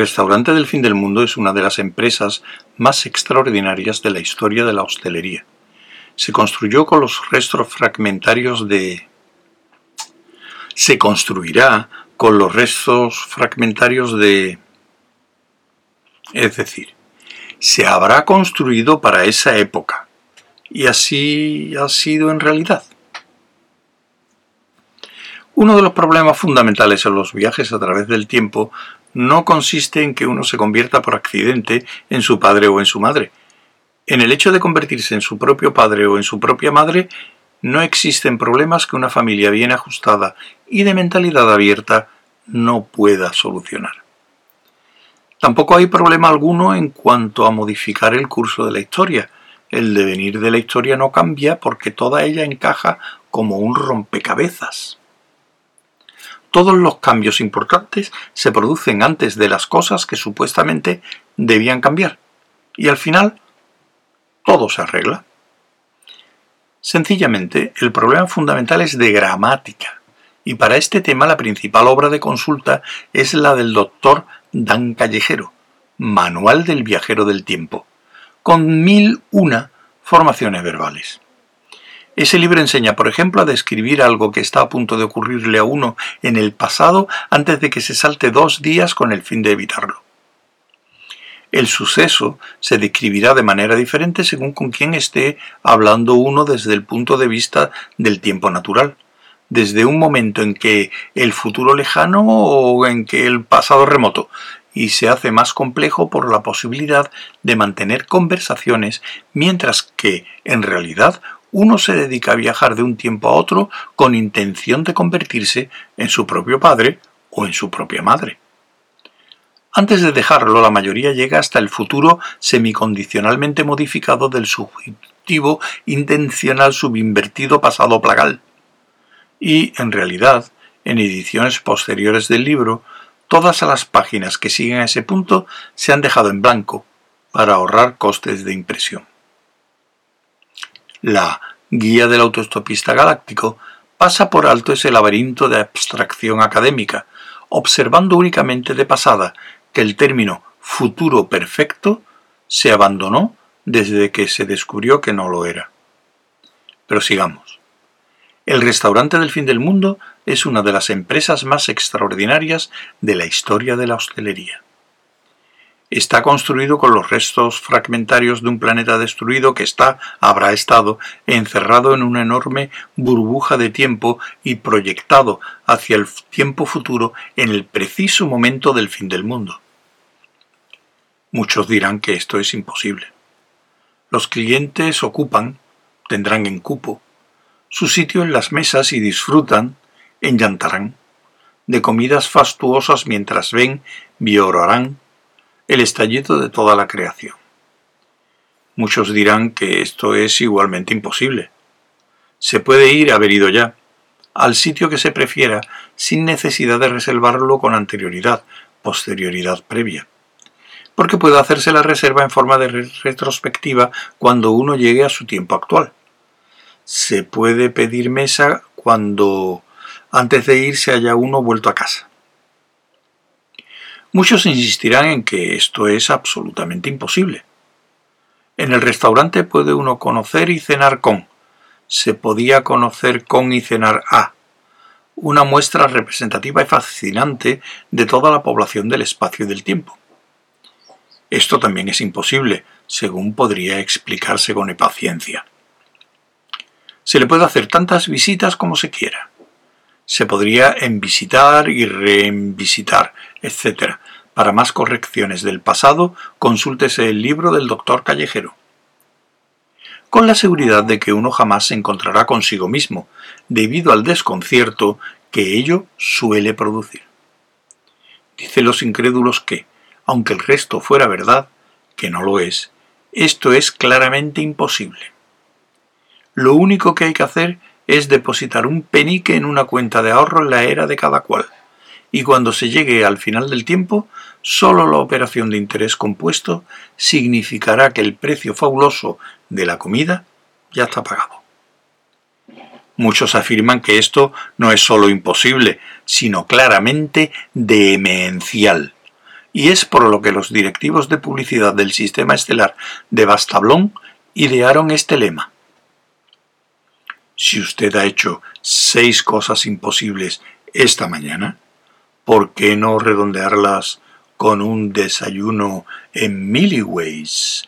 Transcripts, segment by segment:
restaurante del fin del mundo es una de las empresas más extraordinarias de la historia de la hostelería. Se construyó con los restos fragmentarios de... Se construirá con los restos fragmentarios de... Es decir, se habrá construido para esa época. Y así ha sido en realidad. Uno de los problemas fundamentales en los viajes a través del tiempo no consiste en que uno se convierta por accidente en su padre o en su madre. En el hecho de convertirse en su propio padre o en su propia madre, no existen problemas que una familia bien ajustada y de mentalidad abierta no pueda solucionar. Tampoco hay problema alguno en cuanto a modificar el curso de la historia. El devenir de la historia no cambia porque toda ella encaja como un rompecabezas. Todos los cambios importantes se producen antes de las cosas que supuestamente debían cambiar. Y al final, todo se arregla. Sencillamente, el problema fundamental es de gramática. Y para este tema la principal obra de consulta es la del doctor Dan Callejero, Manual del Viajero del Tiempo, con mil una formaciones verbales. Ese libro enseña, por ejemplo, a describir algo que está a punto de ocurrirle a uno en el pasado antes de que se salte dos días con el fin de evitarlo. El suceso se describirá de manera diferente según con quién esté hablando uno desde el punto de vista del tiempo natural, desde un momento en que el futuro lejano o en que el pasado remoto, y se hace más complejo por la posibilidad de mantener conversaciones mientras que, en realidad, uno se dedica a viajar de un tiempo a otro con intención de convertirse en su propio padre o en su propia madre. Antes de dejarlo, la mayoría llega hasta el futuro semicondicionalmente modificado del subjetivo intencional subinvertido pasado plagal. Y, en realidad, en ediciones posteriores del libro, todas las páginas que siguen a ese punto se han dejado en blanco para ahorrar costes de impresión. La guía del autoestopista galáctico pasa por alto ese laberinto de abstracción académica, observando únicamente de pasada que el término futuro perfecto se abandonó desde que se descubrió que no lo era. Pero sigamos. El restaurante del fin del mundo es una de las empresas más extraordinarias de la historia de la hostelería. Está construido con los restos fragmentarios de un planeta destruido que está, habrá estado, encerrado en una enorme burbuja de tiempo y proyectado hacia el tiempo futuro en el preciso momento del fin del mundo. Muchos dirán que esto es imposible. Los clientes ocupan, tendrán en cupo, su sitio en las mesas y disfrutan, enllantarán, de comidas fastuosas mientras ven, viorarán, el estallido de toda la creación. Muchos dirán que esto es igualmente imposible. Se puede ir, haber ido ya, al sitio que se prefiera sin necesidad de reservarlo con anterioridad, posterioridad previa. Porque puede hacerse la reserva en forma de retrospectiva cuando uno llegue a su tiempo actual. Se puede pedir mesa cuando antes de irse haya uno vuelto a casa. Muchos insistirán en que esto es absolutamente imposible. En el restaurante puede uno conocer y cenar con. Se podía conocer con y cenar a. Una muestra representativa y fascinante de toda la población del espacio y del tiempo. Esto también es imposible, según podría explicarse con paciencia. Se le puede hacer tantas visitas como se quiera se podría envisitar y reenvisitar, etc. Para más correcciones del pasado, consúltese el libro del doctor Callejero. Con la seguridad de que uno jamás se encontrará consigo mismo, debido al desconcierto que ello suele producir. Dice los incrédulos que, aunque el resto fuera verdad, que no lo es, esto es claramente imposible. Lo único que hay que hacer es depositar un penique en una cuenta de ahorro en la era de cada cual, y cuando se llegue al final del tiempo, sólo la operación de interés compuesto significará que el precio fabuloso de la comida ya está pagado. Muchos afirman que esto no es sólo imposible, sino claramente demencial. y es por lo que los directivos de publicidad del sistema estelar de Bastablón idearon este lema. Si usted ha hecho seis cosas imposibles esta mañana, ¿por qué no redondearlas con un desayuno en Milliways,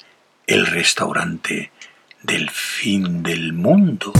el restaurante del fin del mundo?